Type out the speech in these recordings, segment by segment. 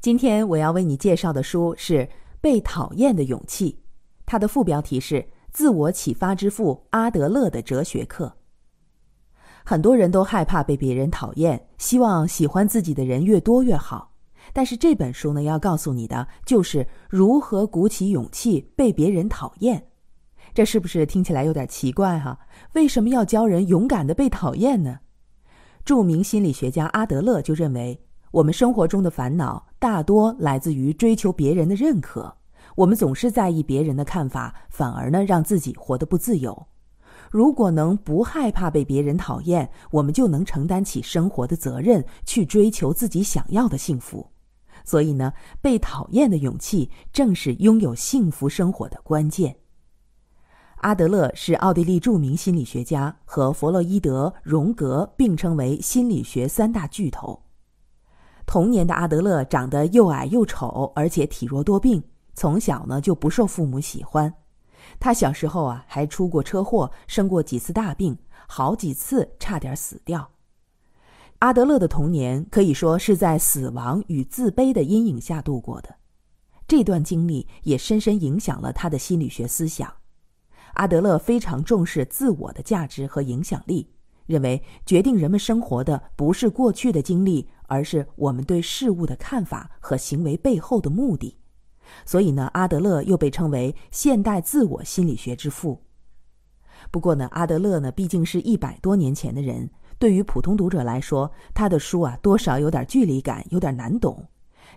今天我要为你介绍的书是《被讨厌的勇气》，它的副标题是“自我启发之父阿德勒的哲学课”。很多人都害怕被别人讨厌，希望喜欢自己的人越多越好。但是这本书呢，要告诉你的就是如何鼓起勇气被别人讨厌。这是不是听起来有点奇怪哈？为什么要教人勇敢的被讨厌呢？著名心理学家阿德勒就认为，我们生活中的烦恼大多来自于追求别人的认可。我们总是在意别人的看法，反而呢让自己活得不自由。如果能不害怕被别人讨厌，我们就能承担起生活的责任，去追求自己想要的幸福。所以呢，被讨厌的勇气正是拥有幸福生活的关键。阿德勒是奥地利著名心理学家，和弗洛伊德、荣格并称为心理学三大巨头。童年的阿德勒长得又矮又丑，而且体弱多病，从小呢就不受父母喜欢。他小时候啊还出过车祸，生过几次大病，好几次差点死掉。阿德勒的童年可以说是在死亡与自卑的阴影下度过的，这段经历也深深影响了他的心理学思想。阿德勒非常重视自我的价值和影响力，认为决定人们生活的不是过去的经历，而是我们对事物的看法和行为背后的目的。所以呢，阿德勒又被称为现代自我心理学之父。不过呢，阿德勒呢毕竟是一百多年前的人，对于普通读者来说，他的书啊多少有点距离感，有点难懂。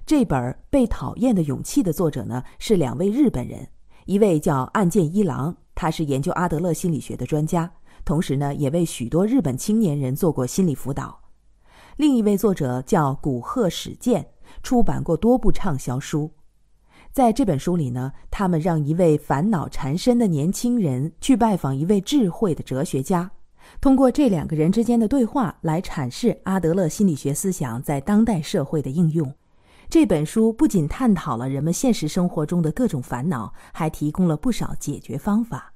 这本《被讨厌的勇气》的作者呢是两位日本人，一位叫岸见一郎。他是研究阿德勒心理学的专家，同时呢，也为许多日本青年人做过心理辅导。另一位作者叫古贺史健，出版过多部畅销书。在这本书里呢，他们让一位烦恼缠身的年轻人去拜访一位智慧的哲学家，通过这两个人之间的对话来阐释阿德勒心理学思想在当代社会的应用。这本书不仅探讨了人们现实生活中的各种烦恼，还提供了不少解决方法。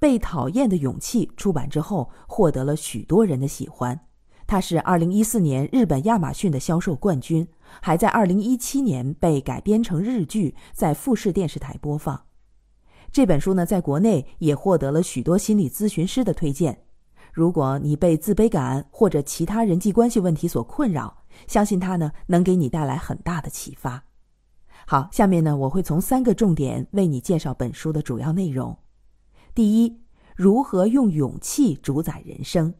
被讨厌的勇气出版之后，获得了许多人的喜欢。它是2014年日本亚马逊的销售冠军，还在2017年被改编成日剧，在富士电视台播放。这本书呢，在国内也获得了许多心理咨询师的推荐。如果你被自卑感或者其他人际关系问题所困扰，相信它呢能给你带来很大的启发。好，下面呢我会从三个重点为你介绍本书的主要内容：第一，如何用勇气主宰人生；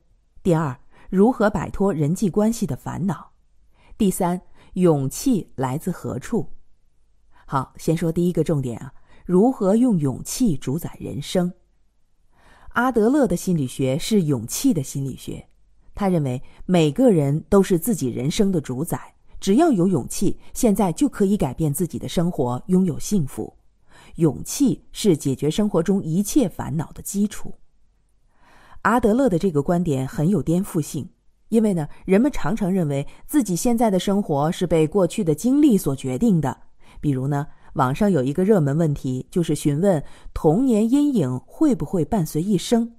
第二，如何摆脱人际关系的烦恼；第三，勇气来自何处。好，先说第一个重点啊，如何用勇气主宰人生。阿德勒的心理学是勇气的心理学。他认为每个人都是自己人生的主宰，只要有勇气，现在就可以改变自己的生活，拥有幸福。勇气是解决生活中一切烦恼的基础。阿德勒的这个观点很有颠覆性，因为呢，人们常常认为自己现在的生活是被过去的经历所决定的。比如呢，网上有一个热门问题，就是询问童年阴影会不会伴随一生。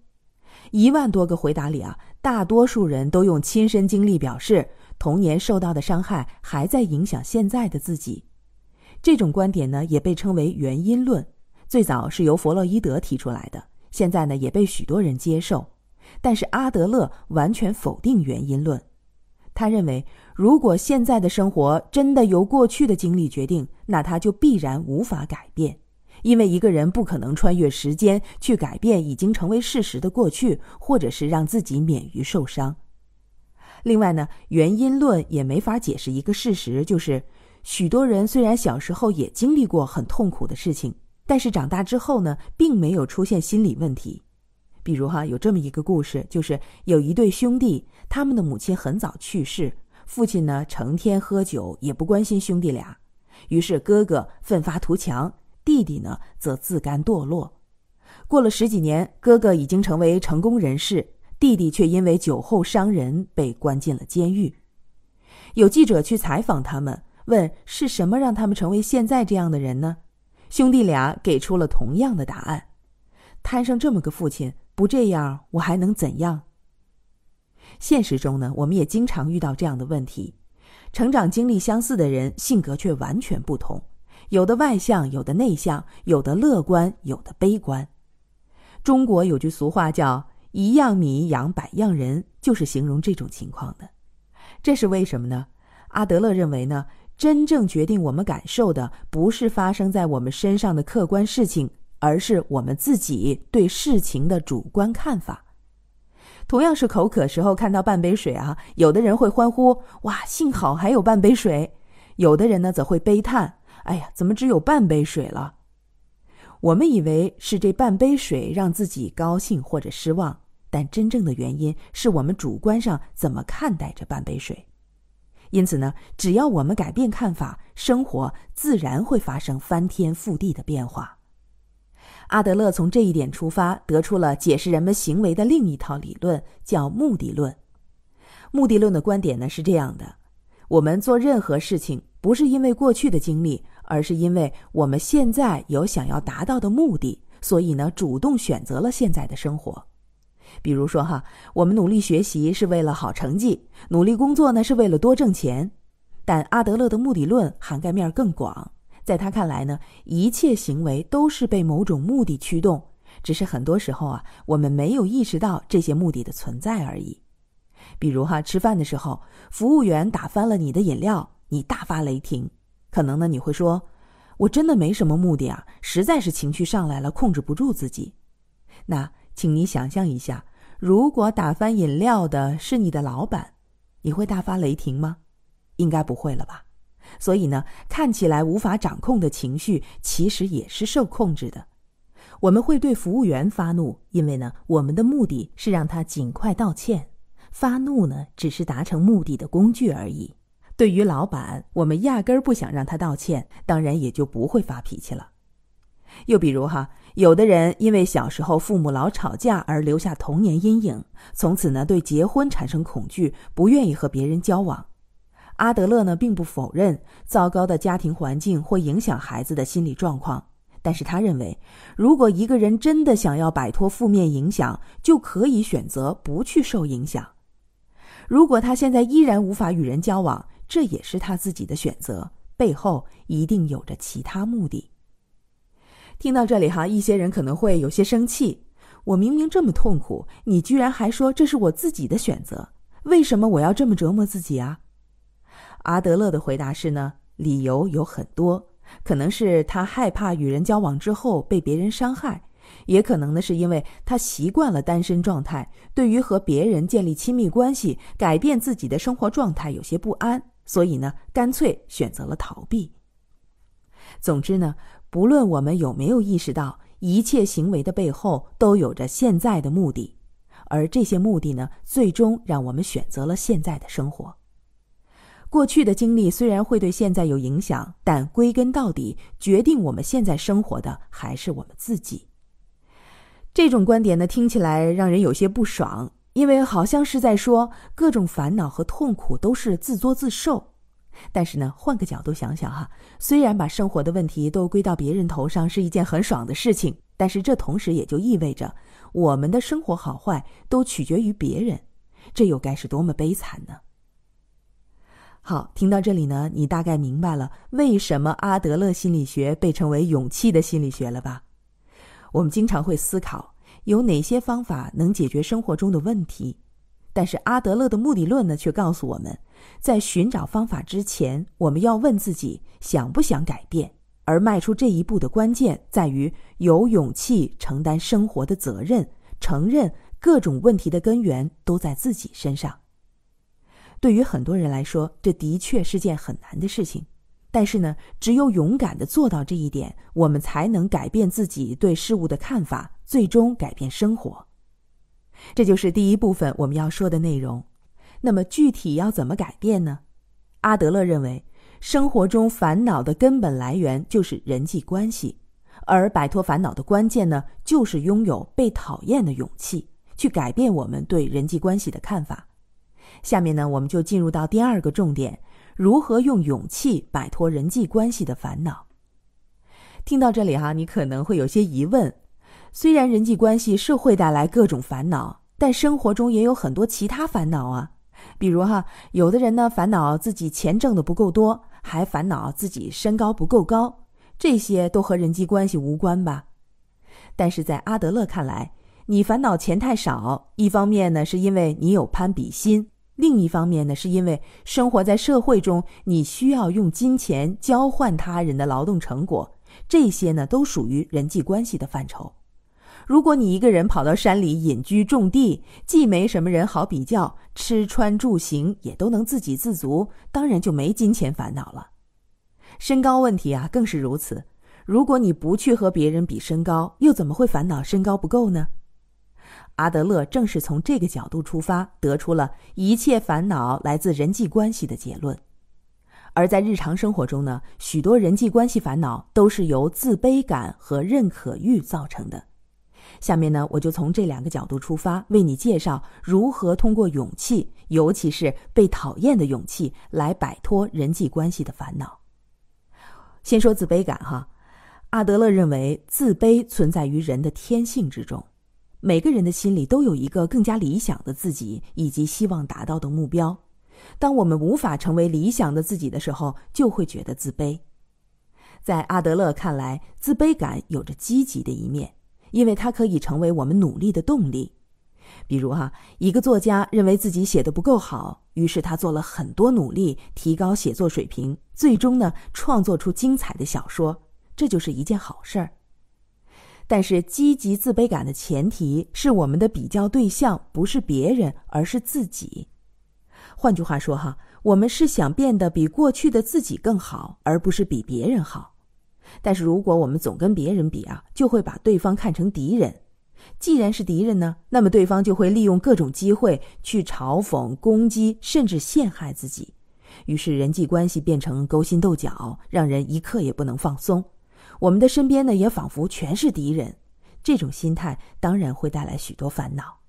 一万多个回答里啊，大多数人都用亲身经历表示，童年受到的伤害还在影响现在的自己。这种观点呢，也被称为原因论，最早是由弗洛伊德提出来的，现在呢也被许多人接受。但是阿德勒完全否定原因论，他认为，如果现在的生活真的由过去的经历决定，那他就必然无法改变。因为一个人不可能穿越时间去改变已经成为事实的过去，或者是让自己免于受伤。另外呢，原因论也没法解释一个事实，就是许多人虽然小时候也经历过很痛苦的事情，但是长大之后呢，并没有出现心理问题。比如哈，有这么一个故事，就是有一对兄弟，他们的母亲很早去世，父亲呢成天喝酒，也不关心兄弟俩，于是哥哥奋发图强。弟弟呢，则自甘堕落。过了十几年，哥哥已经成为成功人士，弟弟却因为酒后伤人被关进了监狱。有记者去采访他们，问是什么让他们成为现在这样的人呢？兄弟俩给出了同样的答案：摊上这么个父亲，不这样我还能怎样？现实中呢，我们也经常遇到这样的问题。成长经历相似的人，性格却完全不同，有的外向，有的内向，有的乐观，有的悲观。中国有句俗话叫“一样米养百样人”，就是形容这种情况的。这是为什么呢？阿德勒认为呢，真正决定我们感受的，不是发生在我们身上的客观事情，而是我们自己对事情的主观看法。同样是口渴时候看到半杯水啊，有的人会欢呼：“哇，幸好还有半杯水！”有的人呢则会悲叹：“哎呀，怎么只有半杯水了？”我们以为是这半杯水让自己高兴或者失望，但真正的原因是我们主观上怎么看待这半杯水。因此呢，只要我们改变看法，生活自然会发生翻天覆地的变化。阿德勒从这一点出发，得出了解释人们行为的另一套理论，叫目的论。目的论的观点呢是这样的：我们做任何事情，不是因为过去的经历。而是因为我们现在有想要达到的目的，所以呢，主动选择了现在的生活。比如说哈，我们努力学习是为了好成绩，努力工作呢是为了多挣钱。但阿德勒的目的论涵盖面更广，在他看来呢，一切行为都是被某种目的驱动，只是很多时候啊，我们没有意识到这些目的的存在而已。比如哈，吃饭的时候，服务员打翻了你的饮料，你大发雷霆。可能呢，你会说，我真的没什么目的啊，实在是情绪上来了，控制不住自己。那，请你想象一下，如果打翻饮料的是你的老板，你会大发雷霆吗？应该不会了吧。所以呢，看起来无法掌控的情绪，其实也是受控制的。我们会对服务员发怒，因为呢，我们的目的是让他尽快道歉。发怒呢，只是达成目的的工具而已。对于老板，我们压根儿不想让他道歉，当然也就不会发脾气了。又比如哈，有的人因为小时候父母老吵架而留下童年阴影，从此呢对结婚产生恐惧，不愿意和别人交往。阿德勒呢并不否认糟糕的家庭环境会影响孩子的心理状况，但是他认为，如果一个人真的想要摆脱负面影响，就可以选择不去受影响。如果他现在依然无法与人交往，这也是他自己的选择，背后一定有着其他目的。听到这里哈，一些人可能会有些生气。我明明这么痛苦，你居然还说这是我自己的选择？为什么我要这么折磨自己啊？阿德勒的回答是呢，理由有很多，可能是他害怕与人交往之后被别人伤害，也可能呢是因为他习惯了单身状态，对于和别人建立亲密关系、改变自己的生活状态有些不安。所以呢，干脆选择了逃避。总之呢，不论我们有没有意识到，一切行为的背后都有着现在的目的，而这些目的呢，最终让我们选择了现在的生活。过去的经历虽然会对现在有影响，但归根到底，决定我们现在生活的还是我们自己。这种观点呢，听起来让人有些不爽。因为好像是在说各种烦恼和痛苦都是自作自受，但是呢，换个角度想想哈，虽然把生活的问题都归到别人头上是一件很爽的事情，但是这同时也就意味着我们的生活好坏都取决于别人，这又该是多么悲惨呢？好，听到这里呢，你大概明白了为什么阿德勒心理学被称为勇气的心理学了吧？我们经常会思考。有哪些方法能解决生活中的问题？但是阿德勒的目的论呢，却告诉我们，在寻找方法之前，我们要问自己想不想改变。而迈出这一步的关键，在于有勇气承担生活的责任，承认各种问题的根源都在自己身上。对于很多人来说，这的确是件很难的事情。但是呢，只有勇敢的做到这一点，我们才能改变自己对事物的看法，最终改变生活。这就是第一部分我们要说的内容。那么具体要怎么改变呢？阿德勒认为，生活中烦恼的根本来源就是人际关系，而摆脱烦恼的关键呢，就是拥有被讨厌的勇气，去改变我们对人际关系的看法。下面呢，我们就进入到第二个重点。如何用勇气摆脱人际关系的烦恼？听到这里哈，你可能会有些疑问。虽然人际关系是会带来各种烦恼，但生活中也有很多其他烦恼啊。比如哈，有的人呢烦恼自己钱挣的不够多，还烦恼自己身高不够高，这些都和人际关系无关吧？但是在阿德勒看来，你烦恼钱太少，一方面呢是因为你有攀比心，另一方面呢是因为生活在社会中，你需要用金钱交换他人的劳动成果，这些呢都属于人际关系的范畴。如果你一个人跑到山里隐居种地，既没什么人好比较，吃穿住行也都能自给自足，当然就没金钱烦恼了。身高问题啊，更是如此。如果你不去和别人比身高，又怎么会烦恼身高不够呢？阿德勒正是从这个角度出发，得出了一切烦恼来自人际关系的结论。而在日常生活中呢，许多人际关系烦恼都是由自卑感和认可欲造成的。下面呢，我就从这两个角度出发，为你介绍如何通过勇气，尤其是被讨厌的勇气，来摆脱人际关系的烦恼。先说自卑感哈，阿德勒认为自卑存在于人的天性之中，每个人的心里都有一个更加理想的自己以及希望达到的目标。当我们无法成为理想的自己的时候，就会觉得自卑。在阿德勒看来，自卑感有着积极的一面。因为它可以成为我们努力的动力，比如哈，一个作家认为自己写的不够好，于是他做了很多努力提高写作水平，最终呢创作出精彩的小说，这就是一件好事儿。但是积极自卑感的前提是我们的比较对象不是别人，而是自己。换句话说哈，我们是想变得比过去的自己更好，而不是比别人好。但是如果我们总跟别人比啊，就会把对方看成敌人。既然是敌人呢，那么对方就会利用各种机会去嘲讽、攻击，甚至陷害自己。于是人际关系变成勾心斗角，让人一刻也不能放松。我们的身边呢，也仿佛全是敌人。这种心态当然会带来许多烦恼。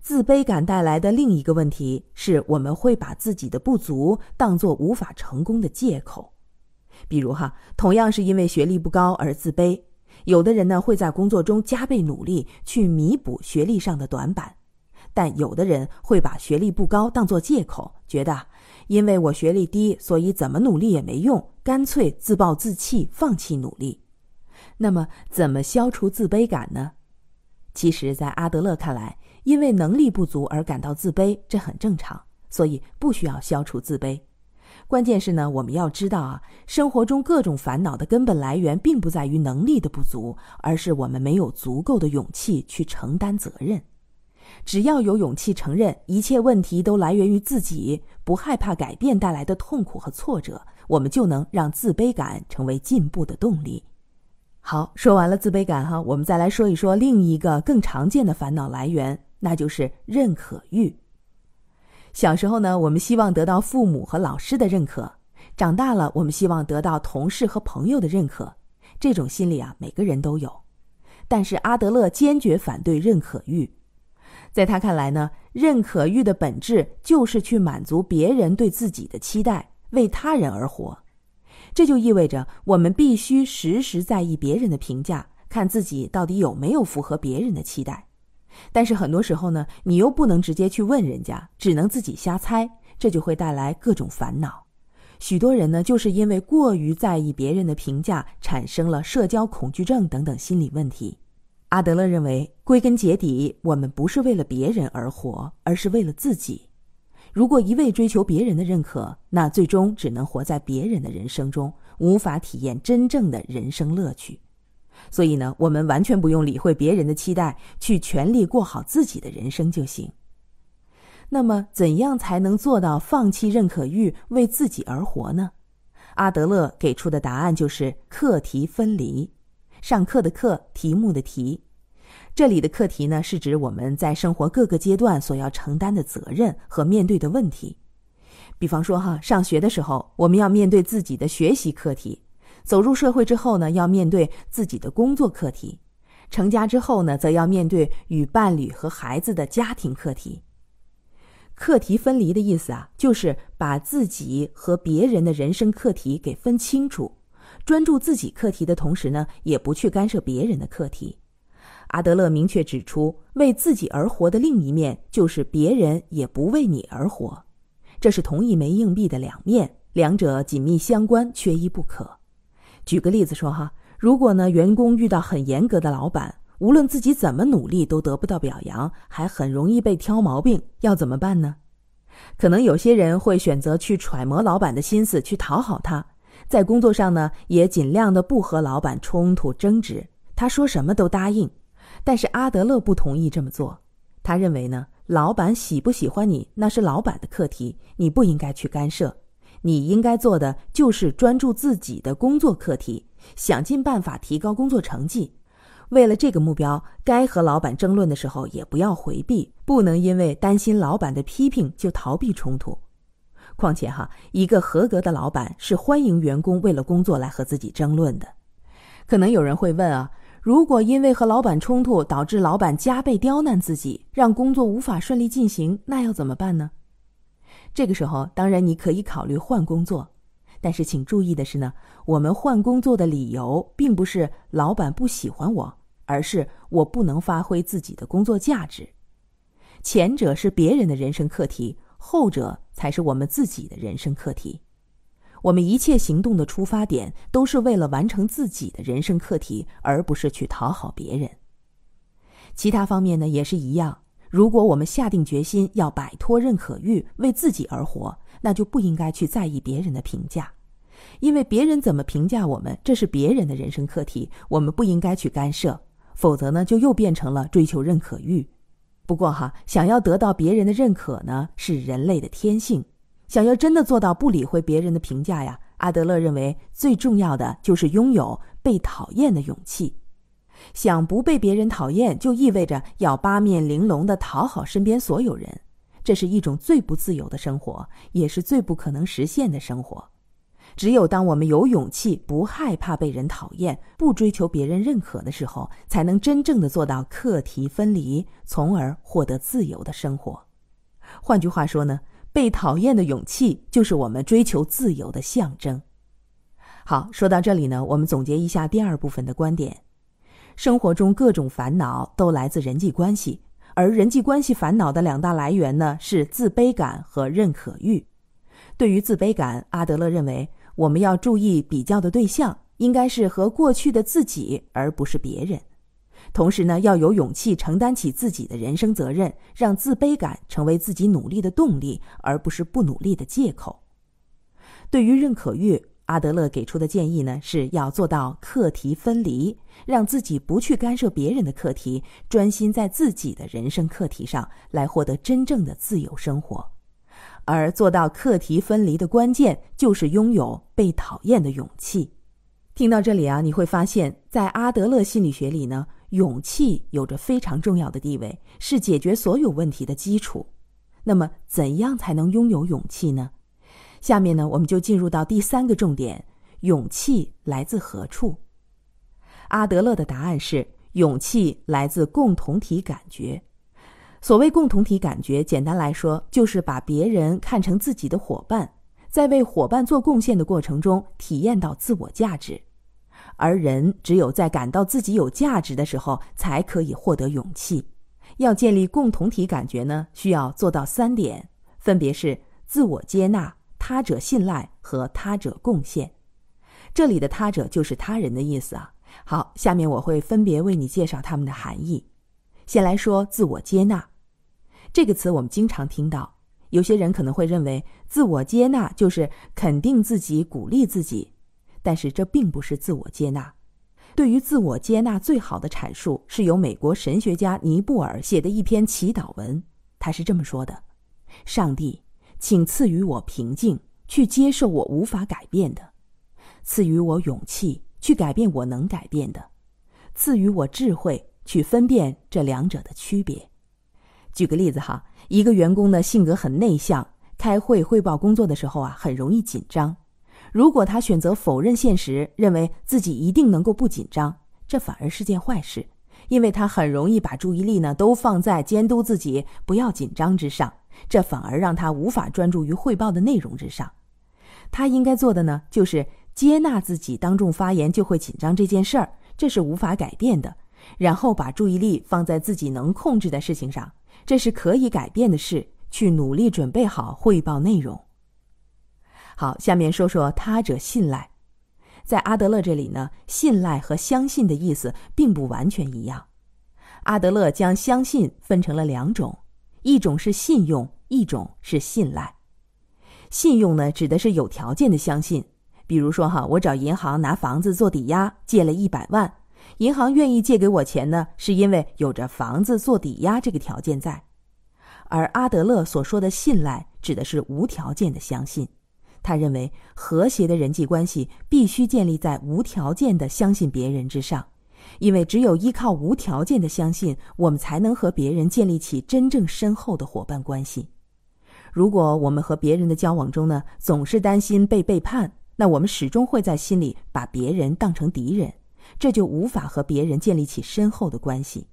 自卑感带来的另一个问题是，我们会把自己的不足当作无法成功的借口。比如哈，同样是因为学历不高而自卑，有的人呢会在工作中加倍努力去弥补学历上的短板，但有的人会把学历不高当作借口，觉得因为我学历低，所以怎么努力也没用，干脆自暴自弃，放弃努力。那么，怎么消除自卑感呢？其实，在阿德勒看来，因为能力不足而感到自卑，这很正常，所以不需要消除自卑。关键是呢，我们要知道啊，生活中各种烦恼的根本来源，并不在于能力的不足，而是我们没有足够的勇气去承担责任。只要有勇气承认一切问题都来源于自己，不害怕改变带来的痛苦和挫折，我们就能让自卑感成为进步的动力。好，说完了自卑感哈，我们再来说一说另一个更常见的烦恼来源，那就是认可欲。小时候呢，我们希望得到父母和老师的认可；长大了，我们希望得到同事和朋友的认可。这种心理啊，每个人都有。但是阿德勒坚决反对认可欲，在他看来呢，认可欲的本质就是去满足别人对自己的期待，为他人而活。这就意味着我们必须时时在意别人的评价，看自己到底有没有符合别人的期待。但是很多时候呢，你又不能直接去问人家，只能自己瞎猜，这就会带来各种烦恼。许多人呢，就是因为过于在意别人的评价，产生了社交恐惧症等等心理问题。阿德勒认为，归根结底，我们不是为了别人而活，而是为了自己。如果一味追求别人的认可，那最终只能活在别人的人生中，无法体验真正的人生乐趣。所以呢，我们完全不用理会别人的期待，去全力过好自己的人生就行。那么，怎样才能做到放弃认可欲，为自己而活呢？阿德勒给出的答案就是课题分离。上课的课，题目的题。这里的课题呢，是指我们在生活各个阶段所要承担的责任和面对的问题。比方说哈，上学的时候，我们要面对自己的学习课题。走入社会之后呢，要面对自己的工作课题；成家之后呢，则要面对与伴侣和孩子的家庭课题。课题分离的意思啊，就是把自己和别人的人生课题给分清楚，专注自己课题的同时呢，也不去干涉别人的课题。阿德勒明确指出，为自己而活的另一面就是别人也不为你而活，这是同一枚硬币的两面，两者紧密相关，缺一不可。举个例子说哈，如果呢员工遇到很严格的老板，无论自己怎么努力都得不到表扬，还很容易被挑毛病，要怎么办呢？可能有些人会选择去揣摩老板的心思，去讨好他，在工作上呢也尽量的不和老板冲突争执，他说什么都答应。但是阿德勒不同意这么做，他认为呢，老板喜不喜欢你那是老板的课题，你不应该去干涉。你应该做的就是专注自己的工作课题，想尽办法提高工作成绩。为了这个目标，该和老板争论的时候也不要回避，不能因为担心老板的批评就逃避冲突。况且哈，一个合格的老板是欢迎员工为了工作来和自己争论的。可能有人会问啊，如果因为和老板冲突导致老板加倍刁难自己，让工作无法顺利进行，那要怎么办呢？这个时候，当然你可以考虑换工作，但是请注意的是呢，我们换工作的理由并不是老板不喜欢我，而是我不能发挥自己的工作价值。前者是别人的人生课题，后者才是我们自己的人生课题。我们一切行动的出发点都是为了完成自己的人生课题，而不是去讨好别人。其他方面呢，也是一样。如果我们下定决心要摆脱认可欲，为自己而活，那就不应该去在意别人的评价，因为别人怎么评价我们，这是别人的人生课题，我们不应该去干涉。否则呢，就又变成了追求认可欲。不过哈，想要得到别人的认可呢，是人类的天性。想要真的做到不理会别人的评价呀，阿德勒认为最重要的就是拥有被讨厌的勇气。想不被别人讨厌，就意味着要八面玲珑的讨好身边所有人，这是一种最不自由的生活，也是最不可能实现的生活。只有当我们有勇气，不害怕被人讨厌，不追求别人认可的时候，才能真正的做到课题分离，从而获得自由的生活。换句话说呢，被讨厌的勇气就是我们追求自由的象征。好，说到这里呢，我们总结一下第二部分的观点。生活中各种烦恼都来自人际关系，而人际关系烦恼的两大来源呢是自卑感和认可欲。对于自卑感，阿德勒认为我们要注意比较的对象应该是和过去的自己，而不是别人。同时呢，要有勇气承担起自己的人生责任，让自卑感成为自己努力的动力，而不是不努力的借口。对于认可欲。阿德勒给出的建议呢，是要做到课题分离，让自己不去干涉别人的课题，专心在自己的人生课题上来获得真正的自由生活。而做到课题分离的关键，就是拥有被讨厌的勇气。听到这里啊，你会发现在阿德勒心理学里呢，勇气有着非常重要的地位，是解决所有问题的基础。那么，怎样才能拥有勇气呢？下面呢，我们就进入到第三个重点：勇气来自何处？阿德勒的答案是：勇气来自共同体感觉。所谓共同体感觉，简单来说，就是把别人看成自己的伙伴，在为伙伴做贡献的过程中，体验到自我价值。而人只有在感到自己有价值的时候，才可以获得勇气。要建立共同体感觉呢，需要做到三点，分别是自我接纳。他者信赖和他者贡献，这里的他者就是他人的意思啊。好，下面我会分别为你介绍他们的含义。先来说自我接纳这个词，我们经常听到，有些人可能会认为自我接纳就是肯定自己、鼓励自己，但是这并不是自我接纳。对于自我接纳最好的阐述是由美国神学家尼布尔写的一篇祈祷文，他是这么说的：“上帝。”请赐予我平静，去接受我无法改变的；赐予我勇气，去改变我能改变的；赐予我智慧，去分辨这两者的区别。举个例子哈，一个员工的性格很内向，开会汇报工作的时候啊，很容易紧张。如果他选择否认现实，认为自己一定能够不紧张，这反而是件坏事，因为他很容易把注意力呢都放在监督自己不要紧张之上。这反而让他无法专注于汇报的内容之上。他应该做的呢，就是接纳自己当众发言就会紧张这件事儿，这是无法改变的，然后把注意力放在自己能控制的事情上，这是可以改变的事，去努力准备好汇报内容。好，下面说说他者信赖。在阿德勒这里呢，信赖和相信的意思并不完全一样。阿德勒将相信分成了两种，一种是信用，一种是信赖。信用呢，指的是有条件的相信，比如说哈，我找银行拿房子做抵押，借了一百万，银行愿意借给我钱呢，是因为有着房子做抵押这个条件在。而阿德勒所说的信赖，指的是无条件的相信。他认为，和谐的人际关系必须建立在无条件的相信别人之上，因为只有依靠无条件的相信，我们才能和别人建立起真正深厚的伙伴关系。如果我们和别人的交往中呢，总是担心被背叛，那我们始终会在心里把别人当成敌人，这就无法和别人建立起深厚的关系。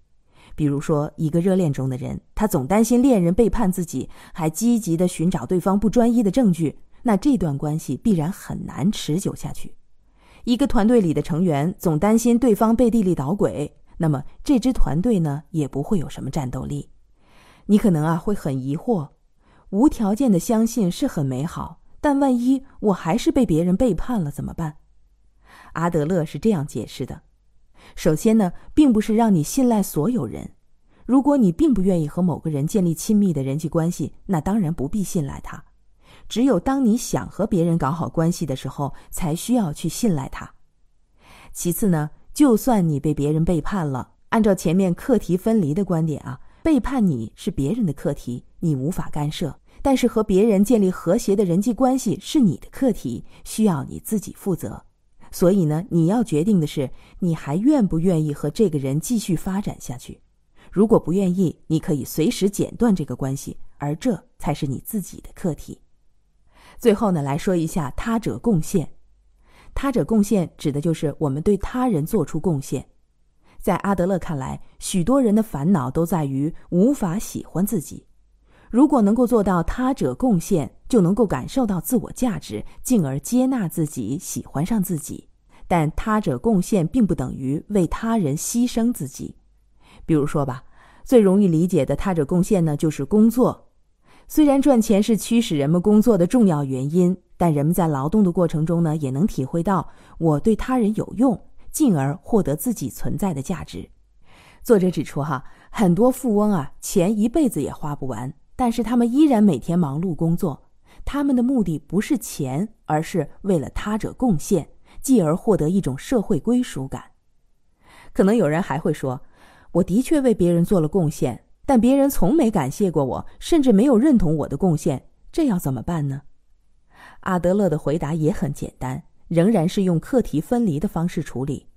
比如说，一个热恋中的人，他总担心恋人背叛自己，还积极的寻找对方不专一的证据。那这段关系必然很难持久下去。一个团队里的成员总担心对方背地里捣鬼，那么这支团队呢也不会有什么战斗力。你可能啊会很疑惑，无条件的相信是很美好，但万一我还是被别人背叛了怎么办？阿德勒是这样解释的：首先呢，并不是让你信赖所有人。如果你并不愿意和某个人建立亲密的人际关系，那当然不必信赖他。只有当你想和别人搞好关系的时候，才需要去信赖他。其次呢，就算你被别人背叛了，按照前面课题分离的观点啊，背叛你是别人的课题，你无法干涉；但是和别人建立和谐的人际关系是你的课题，需要你自己负责。所以呢，你要决定的是，你还愿不愿意和这个人继续发展下去？如果不愿意，你可以随时剪断这个关系，而这才是你自己的课题。最后呢，来说一下他者贡献。他者贡献指的就是我们对他人做出贡献。在阿德勒看来，许多人的烦恼都在于无法喜欢自己。如果能够做到他者贡献，就能够感受到自我价值，进而接纳自己，喜欢上自己。但他者贡献并不等于为他人牺牲自己。比如说吧，最容易理解的他者贡献呢，就是工作。虽然赚钱是驱使人们工作的重要原因，但人们在劳动的过程中呢，也能体会到我对他人有用，进而获得自己存在的价值。作者指出，哈，很多富翁啊，钱一辈子也花不完，但是他们依然每天忙碌工作。他们的目的不是钱，而是为了他者贡献，继而获得一种社会归属感。可能有人还会说，我的确为别人做了贡献。但别人从没感谢过我，甚至没有认同我的贡献，这要怎么办呢？阿德勒的回答也很简单，仍然是用课题分离的方式处理。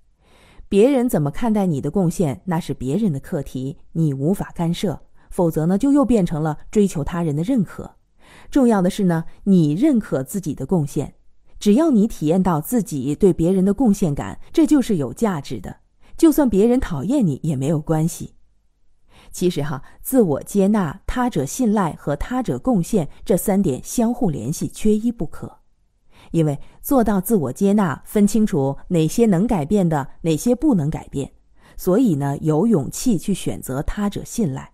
别人怎么看待你的贡献，那是别人的课题，你无法干涉。否则呢，就又变成了追求他人的认可。重要的是呢，你认可自己的贡献，只要你体验到自己对别人的贡献感，这就是有价值的。就算别人讨厌你也没有关系。其实哈，自我接纳、他者信赖和他者贡献这三点相互联系，缺一不可。因为做到自我接纳，分清楚哪些能改变的，哪些不能改变，所以呢，有勇气去选择他者信赖。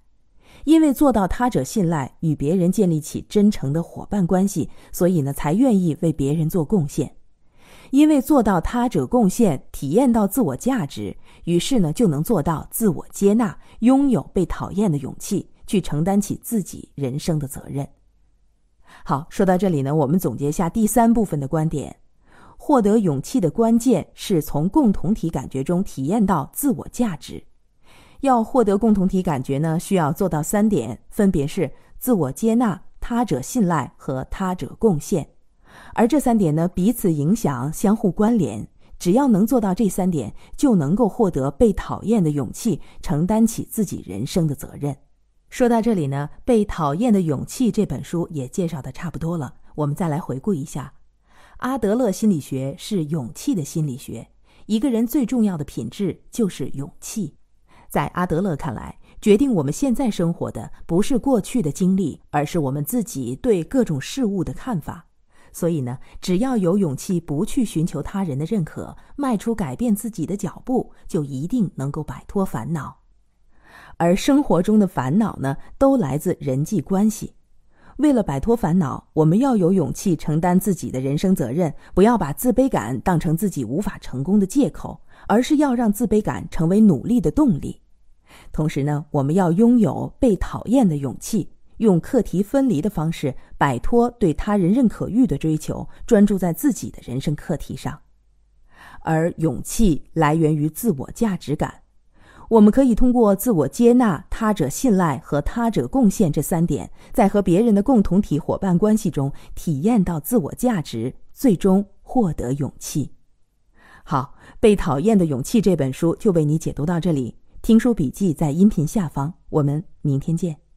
因为做到他者信赖，与别人建立起真诚的伙伴关系，所以呢，才愿意为别人做贡献。因为做到他者贡献，体验到自我价值，于是呢就能做到自我接纳，拥有被讨厌的勇气，去承担起自己人生的责任。好，说到这里呢，我们总结一下第三部分的观点：获得勇气的关键是从共同体感觉中体验到自我价值。要获得共同体感觉呢，需要做到三点，分别是自我接纳、他者信赖和他者贡献。而这三点呢，彼此影响，相互关联。只要能做到这三点，就能够获得被讨厌的勇气，承担起自己人生的责任。说到这里呢，《被讨厌的勇气》这本书也介绍的差不多了。我们再来回顾一下，阿德勒心理学是勇气的心理学。一个人最重要的品质就是勇气。在阿德勒看来，决定我们现在生活的不是过去的经历，而是我们自己对各种事物的看法。所以呢，只要有勇气不去寻求他人的认可，迈出改变自己的脚步，就一定能够摆脱烦恼。而生活中的烦恼呢，都来自人际关系。为了摆脱烦恼，我们要有勇气承担自己的人生责任，不要把自卑感当成自己无法成功的借口，而是要让自卑感成为努力的动力。同时呢，我们要拥有被讨厌的勇气。用课题分离的方式摆脱对他人认可欲的追求，专注在自己的人生课题上。而勇气来源于自我价值感，我们可以通过自我接纳、他者信赖和他者贡献这三点，在和别人的共同体伙伴关系中体验到自我价值，最终获得勇气。好，《被讨厌的勇气》这本书就为你解读到这里。听书笔记在音频下方，我们明天见。